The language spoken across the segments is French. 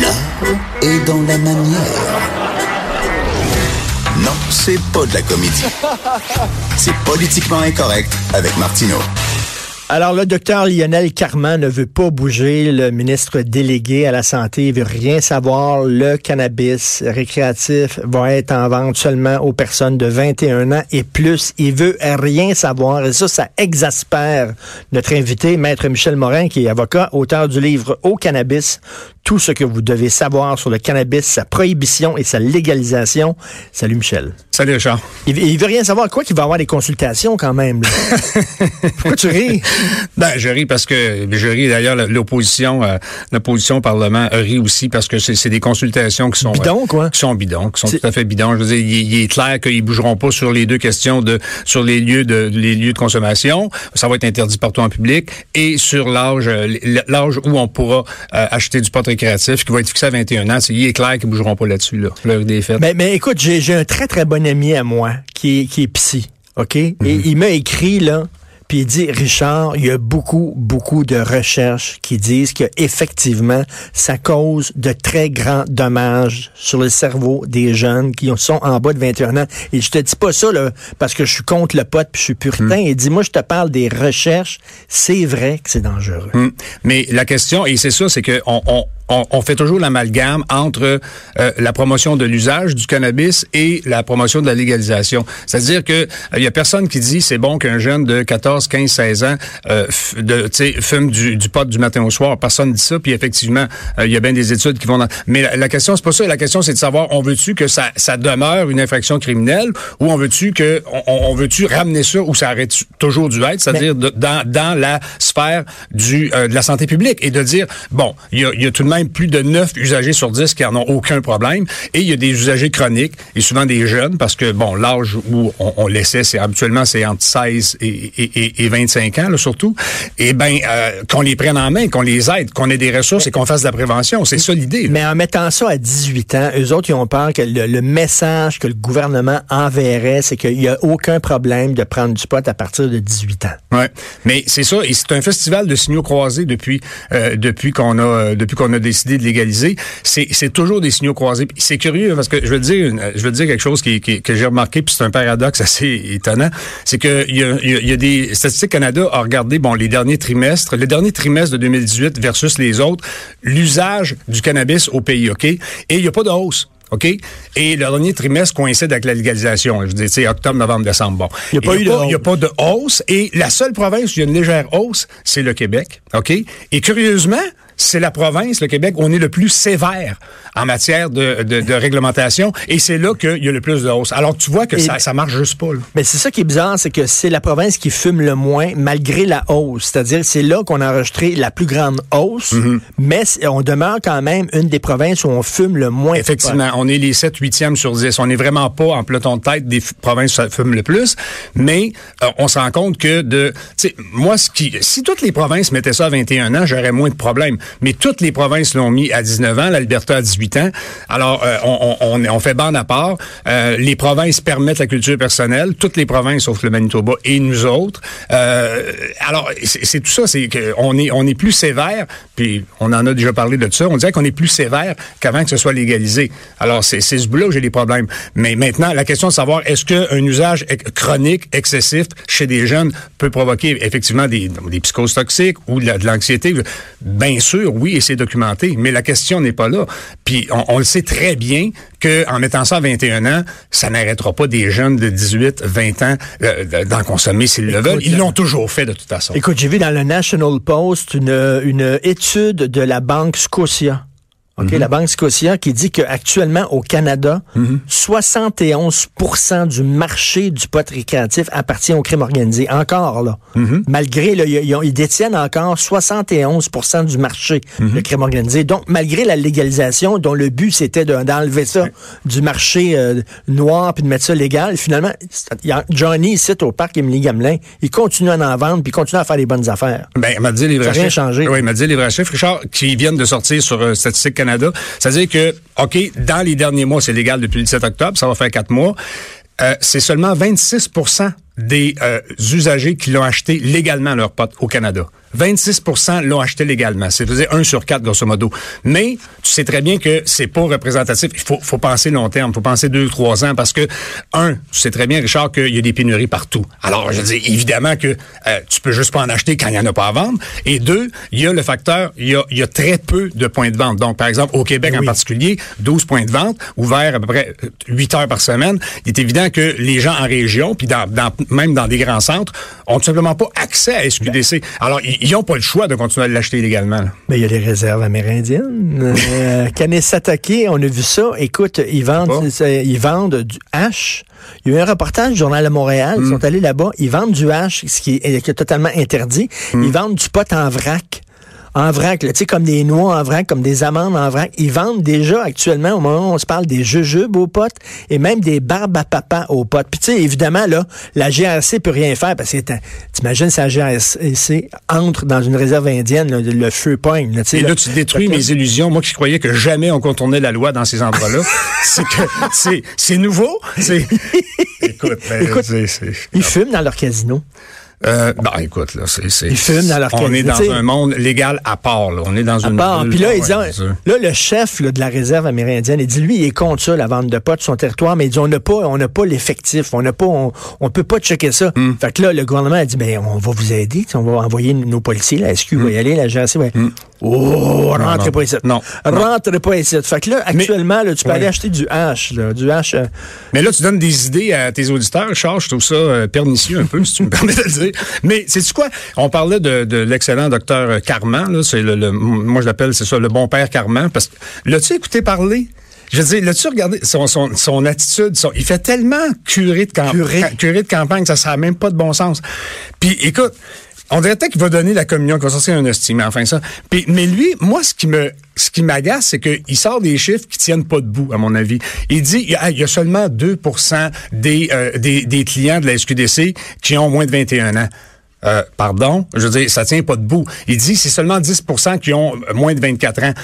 L'art dans la manière. Non, c'est pas de la comédie. C'est politiquement incorrect avec Martineau. Alors, le docteur Lionel Carman ne veut pas bouger. Le ministre délégué à la Santé veut rien savoir. Le cannabis récréatif va être en vente seulement aux personnes de 21 ans et plus. Il veut rien savoir. Et ça, ça exaspère notre invité, Maître Michel Morin, qui est avocat, auteur du livre Au cannabis, tout ce que vous devez savoir sur le cannabis, sa prohibition et sa légalisation. Salut, Michel. Salut, Richard. Il, il veut rien savoir. Quoi qu'il va avoir des consultations quand même. Pourquoi tu ris? Ben, je ris parce que je ris d'ailleurs l'opposition, euh, l'opposition au Parlement rit aussi parce que c'est des consultations qui sont Bidons, euh, quoi? qui sont bidons, qui sont tout à fait bidons. Je veux dire, il, il est clair qu'ils bougeront pas sur les deux questions de sur les lieux de les lieux de consommation. Ça va être interdit partout en public et sur l'âge euh, l'âge où on pourra euh, acheter du pot récréatif qui va être fixé à 21 ans. C'est il est clair qu'ils bougeront pas là-dessus là. L'heure des fêtes. Mais, mais écoute, j'ai un très, très bon ami à moi qui est, qui est psy, OK? Et Mhm. il m'a écrit, là, puis il dit, Richard, il y a beaucoup, beaucoup de recherches qui disent que effectivement, ça cause de très grands dommages sur le cerveau des jeunes qui sont en bas de 21 ans. Et je te dis pas ça, là, parce que je suis contre le pot puis je suis puritain. Mhm. Il dit, moi, je te parle des recherches. C'est vrai que c'est dangereux. Hum. Mais la question, et c'est ça, c'est que on, on, on, fait toujours l'amalgame entre euh, la promotion de l'usage du cannabis et la promotion de la légalisation. C'est-à-dire que euh, il y a personne qui dit c'est bon qu'un jeune de 14, 15, 16 ans euh, de, fume du, du pot du matin au soir. Personne dit ça. Puis effectivement, euh, il y a bien des études qui vont dans... Mais la, la question, c'est pas ça. La question, c'est de savoir, on veut-tu que ça, ça demeure une infraction criminelle ou on veut-tu que on, on veut-tu ramener ça où ça aurait toujours dû être, c'est-à-dire dans, dans la sphère du euh, de la santé publique et de dire bon, il y a, il y a tout de même plus de 9 usagers sur 10 qui en ont aucun problème et il y a des usagers chroniques et souvent des jeunes parce que bon, l'âge où on, on laissait c'est habituellement c'est entre 16 et, et, et, et 25 ans là, surtout. Et ben euh, qu'on les prenne en main, qu'on les aide, qu'on ait des ressources et qu'on fasse de la prévention, c'est ça l'idée. Mais en mettant ça à 18 ans, eux autres, ils ont peur que le, le message que le gouvernement enverrait, c'est qu'il n'y a aucun problème de prendre du pot à partir de 18 ans. Ouais, mais c'est ça, et c'est un festival de signaux croisés depuis euh, depuis qu'on a depuis qu'on a décidé de légaliser. C'est toujours des signaux croisés. C'est curieux parce que je veux dire je veux dire quelque chose qui, qui- que j'ai remarqué puis c'est un paradoxe assez étonnant, c'est que il y a, il y a- il y a des Statistique Canada a regardé bon les derniers trimestres, le dernier trimestre de 2018 versus les autres, l'usage du cannabis au pays, ok, et il y a pas de hausse. OK? Et le dernier trimestre coïncide avec la légalisation. Je veux dire, tu sais, octobre, novembre, décembre. Bon. Il y a pas eu y a pas de hausse. Et la seule province où il y a une légère hausse, c'est le Québec. OK? Et curieusement, c'est la province, le Québec, où on est le plus sévère en matière de, de, de réglementation. Et c'est là qu'il y a le plus de hausse. Alors, tu vois que Et- ça, ça marche juste pas. Là. Mais c'est ça qui est bizarre, c'est que c'est la province qui fume le moins malgré la hausse. C'est-à-dire, c'est là qu'on a enregistré la plus grande hausse, Mm-hmm. mais on demeure quand même une des provinces où on fume le moins. Effectivement, on est les 7 huitièmes sur 10. On n'est vraiment pas en peloton de tête des provinces où ça fume le plus, mais euh, on se rend compte que de moi ce qui si toutes les provinces mettaient ça à 21 ans, j'aurais moins de problèmes, mais toutes les provinces l'ont mis à 19 ans, l'Alberta à 18 ans. Alors euh, on, fait bande à part, Euh, les provinces permettent la culture personnelle, toutes les provinces sauf le Manitoba et nous autres. Euh, alors c'est tout ça, c'est qu'on est on est plus sévère, puis on en a déjà parlé de ça, on dirait qu'on est plus sévère qu'avant que ce soit légalisé. Alors, c'est ce bout-là où j'ai des problèmes. Mais maintenant, la question de savoir est-ce qu'un usage chronique, excessif, chez des jeunes peut provoquer effectivement des, des psychoses toxiques ou de l'anxiété? Bien sûr, oui, et c'est documenté. Mais la question n'est pas là. Puis, on, on le sait très bien qu'en mettant ça à 21 ans, ça n'arrêtera pas des jeunes de 18, 20 ans euh, de- d'en consommer s'ils le veulent. Ils l'ont toujours fait de toute façon. Écoute, j'ai vu dans le National Post une, une étude de la banque Scotia. OK, la Banque Scotia qui dit qu'actuellement au Canada, 71% du marché du pot récréatif appartient au crime organisé. Encore, là. Malgré, là, ils, détiennent encore 71% du marché, le crime organisé. Donc, malgré la légalisation dont le but c'était de- d'enlever ça du marché euh, noir puis de mettre ça légal, finalement, Johnny ici au parc Émilie Gamelin, il continue à en vendre puis il continue à faire des bonnes affaires. Ben, m'a dit les vrais Ça a rien chiffres. changé. Oui, m'a dit les vrais chiffres, Richard, qui viennent de sortir sur euh, Statistique Canada. C'est-à-dire que, OK, dans les derniers mois, c'est légal depuis le 17 octobre, ça va faire quatre mois. Euh, c'est seulement 26% des euh, usagers qui l'ont acheté légalement leur pote au Canada. 26% l'ont acheté légalement. C'est dire un sur quatre, grosso modo. Mais tu sais très bien que c'est pas représentatif. Il faut, faut penser long terme. Il faut penser deux ou trois ans parce que, un, tu sais très bien, Richard, qu'il y a des pénuries partout. Alors, je dis évidemment que euh, tu peux juste pas en acheter quand il y en a pas à vendre. Et deux, il y a le facteur, il y a, il y a très peu de points de vente. Donc, par exemple, au Québec en particulier, 12 points de vente, ouverts à peu près 8 heures par semaine. Il est évident que les gens en région, puis dans, dans- même dans des grands centres, ont tout simplement pas accès à SQDC. Alors, ils n'ont pas le choix de continuer à l'acheter légalement. là. Mais il y a les réserves amérindiennes. Euh, Kanesatake, on a vu ça. Écoute, ils vendent, ils vendent du hache. Il y a eu un reportage du Journal de Montréal. Hmm. Ils sont allés là-bas. Ils vendent du hache, ce qui est, qui est totalement interdit. Hmm. Ils vendent du pot en vrac. En vrac, tu sais, comme des noix en vrac, comme des amandes en vrac. Ils vendent déjà actuellement, au moment où on se parle, des jujubes aux potes et même des barbes à papa aux potes. Puis tu sais, évidemment, là, la GRC peut rien faire parce que t'imagines si la GRC entre dans une réserve indienne, là, le feu poigne. Là, tu sais, Et là. là, tu détruis mes illusions. Moi qui croyais que jamais on contournait la loi dans ces endroits-là. c'est que c'est, c'est nouveau. C'est, écoute, ben, Écoute, c'est, c'est- Ils fument dans leur casino. Euh, ben, écoute, là, c'est, Ils fument dans leur On est dans un monde légal à part, là. On est dans À une part. Puis là, il dit, ouais, c'est sûr. là, le chef là, de la réserve amérindienne, il dit, lui, il est contre ça, la vente de potes sur son territoire, mais il dit, on n'a pas, on n'a pas l'effectif, on n'a pas, on, on peut pas checker ça. Hmm. Fait que là, le gouvernement a dit, ben, on va vous aider, on va envoyer nos policiers, la SQ va y aller, la GRC va Oh, rentrez non. pas ici. Non. Rentrez pas ici. Fait que là, actuellement, là, tu peux aller acheter du là, du hache. euh, Mais là, tu donnes des idées à tes auditeurs, Charles. Je trouve ça euh, pernicieux un peu, si tu me permets de le dire. Mais c'est quoi? On parlait de, de l'excellent docteur Carman. Là, c'est le, le- moi, je l'appelle, c'est ça, le bon père Carman. Parce que l'as-tu écouté parler? Je veux dire, l'as-tu regardé son, son, son attitude? son- il fait tellement curé de, camp- Curé. ca- curé de campagne, ça n'a même pas de bon sens. Puis, écoute, on dirait qu'il va donner la communion, va sortir un mais enfin ça. Mais lui, moi, ce qui me, ce qui m'agace, c'est qu'il sort des chiffres qui tiennent pas debout, à mon avis. Il dit, il y a, il y a seulement 2 des, euh, des, des clients de la SQDC qui ont moins de 21 ans. Euh, pardon, je veux dire, ça tient pas debout. Il dit c'est seulement 10% qui ont moins de 24 ans.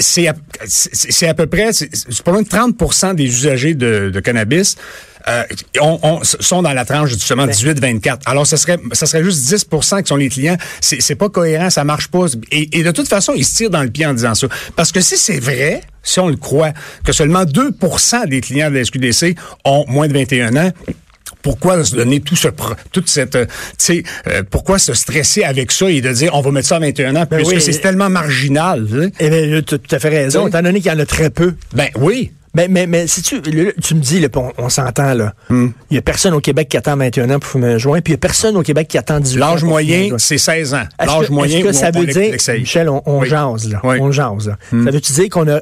C'est à, peu près, c'est pas loin de 30% des usagers de, de cannabis euh, on, on- sont dans la tranche justement 18-24. Alors, ce serait, ça serait juste 10% qui sont les clients. C'est c'est pas cohérent, ça marche pas. Et, et de toute façon, ils se tirent dans le pied en disant ça. Parce que si c'est vrai, si on le croit, que seulement 2% des clients de la SQDC ont moins de 21 ans, pourquoi se donner tout ce toute cette euh, tu sais euh, pourquoi se stresser avec ça et de dire on va mettre ça à 21 ans Ben puisque oui. c'est tellement marginal. Eh bien, tu as tout à fait raison, Oui. étant donné qu'il y en a très peu. ben oui Mais, mais, mais si tu, tu me dis, là, on, on s'entend, là. Hmm. Il y a personne au Québec qui attend 21 ans pour fumer un joint, puis il y a personne au Québec qui attend 18 ans. l'âge moyen c'est 16 ans l'âge moyen est-ce que ça on- veut on dire. Michel, on, on Oui. jase, là. Oui. Hmm. On jase, là. Ça veut-tu dire qu'on a.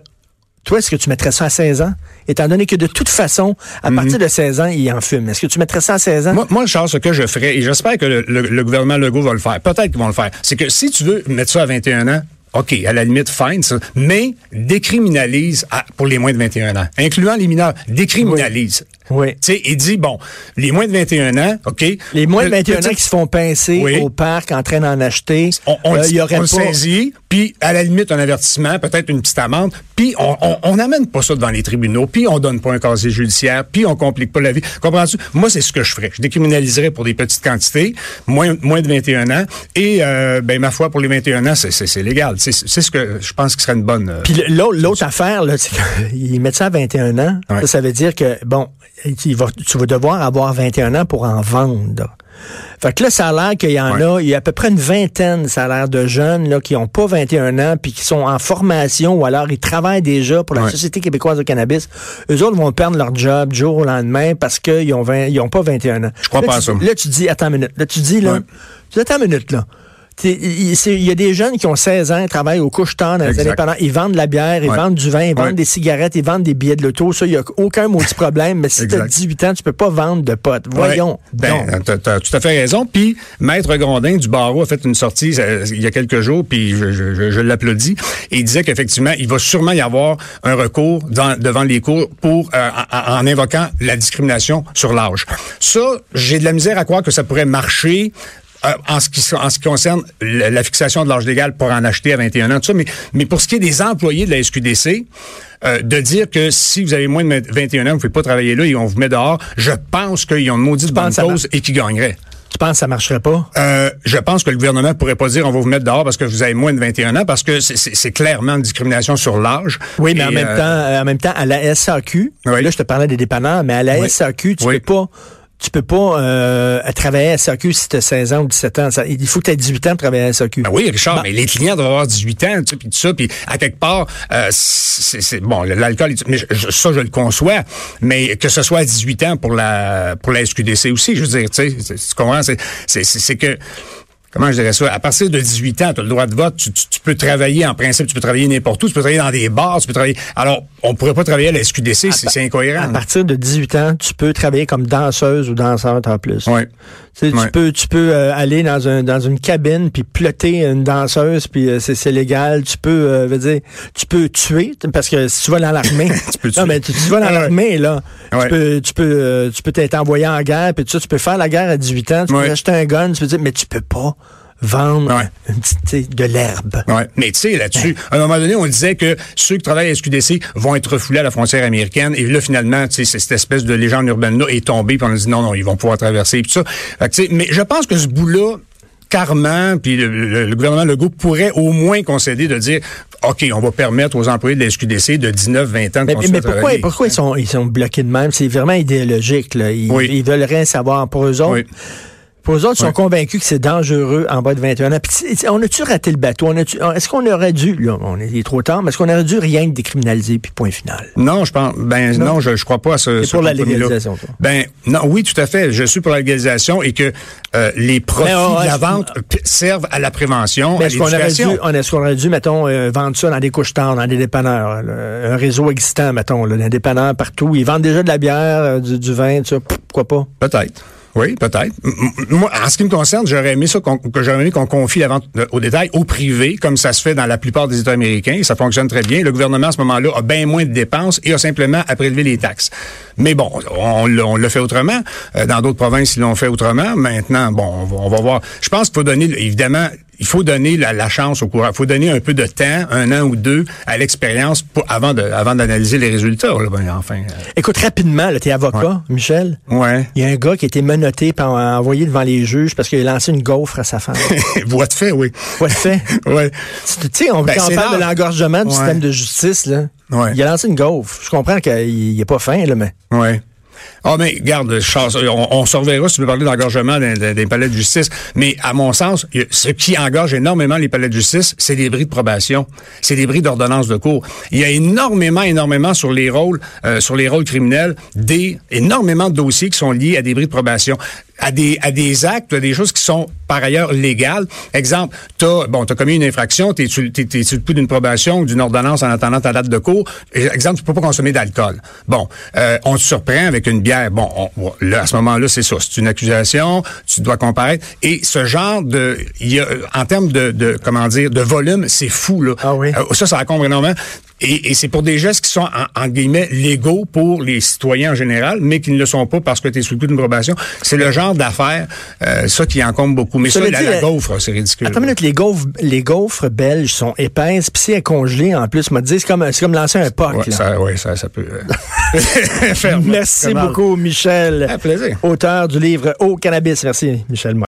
Toi, est-ce que tu mettrais ça à 16 ans? Étant donné que de toute façon, à partir de 16 ans, il en fume. Est-ce que tu mettrais ça à 16 ans? Moi, moi, Charles, ce que je ferais, et j'espère que le, le- le gouvernement Legault va le faire, peut-être qu'ils vont le faire, c'est que si tu veux mettre ça à 21 ans, OK, à la limite, fine, ça, mais décriminalise à- pour les moins de 21 ans, incluant les mineurs, décriminalise. Oui. Tu sais, il dit, bon, les moins de 21 ans, OK? Les moins de pe- 21 ans qui se font pincer Oui. au parc en train d'en acheter, on, on, euh, y aurait on pas... saisit, puis à la limite un avertissement, peut-être une petite amende, puis on n'amène pas ça devant les tribunaux, puis on donne pas un casier judiciaire, puis on complique pas la vie. Comprends-tu? Moi, c'est ce que je ferais. Je décriminaliserais pour des petites quantités, moins, moins de 21 ans, et euh, ben ma foi, pour les 21 ans, c'est légal. C'est ce que je pense qui serait une bonne... euh, Puis l'autre, affaire, là, c'est qu'ils mettent ça à 21 ans. Ouais. Ça, ça veut dire que, bon, il va- tu vas devoir avoir 21 ans pour en vendre. Fait que là, ça a l'air qu'il y en Ouais. a, il y a à peu près une vingtaine, ça a l'air de jeunes là, qui ont pas 21 ans, puis qui sont en formation, ou alors ils travaillent déjà pour la Ouais. Société québécoise de cannabis. Eux autres vont perdre leur job du jour au lendemain parce qu'ils ont, 20 ils ont pas 21 ans. Je crois Là, pas à ça. Là, tu dis, attends une minute. Là, tu dis, là, Ouais. tu dis, attends une minute, là. Il y a des jeunes qui ont 16 ans, ils travaillent au couche-tard dans les indépendants. Ils vendent de la bière, ils Ouais. vendent du vin, ils vendent des cigarettes, ils vendent des billets de l'auto. Ça, il n'y a aucun maudit problème. Mais si tu as Exact. 18 ans, tu peux pas vendre de potes. Voyons. Ben, t'as, t'as tout à fait raison. Puis, Maître Grondin du barreau a fait une sortie euh, il y a quelques jours, puis je, je, je- je l'applaudis. Et il disait qu'effectivement, il va sûrement y avoir un recours dans- devant les cours pour euh, en, en invoquant la discrimination sur l'âge. Ça, j'ai de la misère à croire que ça pourrait marcher. Euh, en, ce qui, en ce qui concerne la, la fixation de l'âge légal pour en acheter à 21 ans, tout ça, mais, mais pour ce qui est des employés de la SQDC, euh, de dire que si vous avez moins de 21 ans, vous ne pouvez pas travailler là et on vous met dehors, je pense qu'ils ont une maudite bonne cause et qu'ils gagneraient. Tu penses que ça marcherait pas? Euh, je pense que le gouvernement pourrait pas dire on va vous mettre dehors parce que vous avez moins de 21 ans parce que c'est- clairement une discrimination sur l'âge. Oui, mais Et, en même euh, temps, euh, en même temps, à la SAQ, Oui. là, je te parlais des dépanneurs, mais à la Oui. SAQ, tu Oui. peux pas. Tu peux pas euh, travailler à SAQ si tu as 16 ans ou 17 ans. Ça- il faut que tu aies 18 ans pour travailler à SAQ. Ben oui, Richard, Bon. mais les clients doivent avoir 18 ans, tu sais, puis tout ça, puis à quelque part, euh, c'est c'est- bon, l'alcool, mais je- ça je le conçois, mais que ce soit à 18 ans pour la pour la SQDC aussi, je veux dire, tu sais, tu comprends, c'est c'est c'est que Comment je dirais ça? À partir de 18 ans, tu as le droit de vote, tu, tu- tu peux travailler en principe, tu peux travailler n'importe où, tu peux travailler dans des bars, tu peux travailler. Alors, on pourrait pas travailler à la SQDC, c'est incohérent. À partir de 18 ans, tu peux travailler comme danseuse ou danseur en plus. Ouais. Tu, sais, tu peux, tu peux euh, aller dans, un, dans une cabine puis plotter une danseuse puis euh, c'est, c'est légal. Tu peux, euh, veux dire, tu peux tuer parce que si tu vas dans l'armée, Tu peux non tuer. mais tu, vas dans Ouais. l'armée là, Ouais. tu peux, tu peux, euh, tu peux t'être envoyé en guerre puis tu peux faire la guerre à 18 ans, tu peux acheter un gun, tu peux dire, mais tu peux pas vendre Ouais. petite, de l'herbe. Ouais. Mais tu sais, là-dessus, à un moment donné, on disait que ceux qui travaillent à SQDC vont être refoulés à la frontière américaine. Et là, finalement, tu sais, c'est- cette espèce de légende urbaine-là est tombée. Puis on a dit non, non, ils vont pouvoir traverser. Puis tout ça. Fait que, mais je pense que ce bout-là, Carman, puis le, le- le gouvernement Legault pourrait au moins concéder de dire, OK, on va permettre aux employés de la SQDC de 19, 20 ans de Mais, continuer mais à pourquoi, travailler. pourquoi ils sont, ils sont bloqués de même? C'est vraiment idéologique. Là. Ils, Oui. ils veulent rien savoir. Pour eux autres, Oui. Eux autres, ils sont convaincus que c'est dangereux en bas de 21 ans. Puis, on a-tu raté le bateau? On Est-ce qu'on aurait dû, là, on est, il est trop tard, mais est-ce qu'on aurait dû rien décriminaliser, puis point final? Non, je pense. Ben non, je, je crois pas à ce. T'es ce pour la légalisation, toi? Ben non, oui, tout à fait. Je suis pour la légalisation et que euh, les profits ouais, de la vente servent à la prévention, à est-ce qu'on aurait dû, l'éducation. on- est-ce qu'on aurait dû, mettons, euh, vendre ça dans des couches-tard, dans des dépanneurs, là, un réseau existant, mettons, là, des dépanneurs partout. Ils vendent déjà de la bière, euh, du, du vin, tout ça. Pourquoi pas? Peut-être. Oui, peut-être. Moi, en ce qui me concerne, j'aurais aimé ça qu'on, que j'aurais aimé qu'on confie la euh, au détail au privé, comme ça se fait dans la plupart des États américains. Ça fonctionne très bien. Le gouvernement, à ce moment-là, a bien moins de dépenses et a simplement à prélever les taxes. Mais bon, on, on l'a fait autrement. Euh, dans d'autres provinces, ils l'ont fait autrement. Maintenant, bon, on va, on va voir. Je pense qu'il faut donner, évidemment, il faut donner la, la chance au courant. Il faut donner un peu de temps, un an ou deux, à l'expérience avant, de, avant d'analyser les résultats. Là. Ben, enfin, Écoute, rapidement, là, t'es avocat, Michel. euh, ouais. Il y a un gars qui a été menotté, puis envoyé devant les juges parce qu'il a lancé une gaufre à sa femme. Voix de fait, oui. Quoi de fait? Ouais. Tu sais, on, Ben, on parle de l'engorgement du Ouais. système de justice, là, Ouais. il a lancé une gaufre. Je comprends qu'il n'est pas fin, là, mais... Ouais. Ah, mais garde, on, on se reverra si tu veux parler d'engorgement des, des- palais de justice. Mais à mon sens, ce qui engorge énormément les palais de justice, c'est les bris de probation, c'est les bris d'ordonnance de cours. Il y a énormément, énormément sur les rôles, euh, sur les rôles criminels, des énormément de dossiers qui sont liés à des bris de probation, à des à des actes, à des choses qui sont par ailleurs légales. Exemple, t'as bon, t'as commis une infraction, t'es sur le coup d'une probation ou d'une ordonnance en attendant ta date de cours. Exemple, tu peux pas consommer d'alcool. Bon, euh, on te surprend avec une bière. Bon, on- là, à ce moment-là, c'est ça. C'est une accusation, tu dois comparaître. Et ce genre de, il y a, en termes de, de, comment dire, de volume, c'est fou là. Ah oui. Euh, ça, ça encombre énormément. Et, et c'est pour des gestes qui sont, en, en guillemets, légaux pour les citoyens en général, mais qui ne le sont pas parce que tu es sous le coup d'une probation. C'est le genre d'affaires, euh, ça, qui encombre beaucoup. Mais ça, Cela la, la gaufre, c'est ridicule. Attends une minute, les gaufres, les gaufres belges sont épaisses, puis si elles congelées, en plus, m'a dit, c'est comme, c'est comme lancer un poc, là. ça, ouais, ça, ça peut euh, faire Merci beaucoup, Michel. Un plaisir. Auteur du livre Au cannabis. Merci, Michel.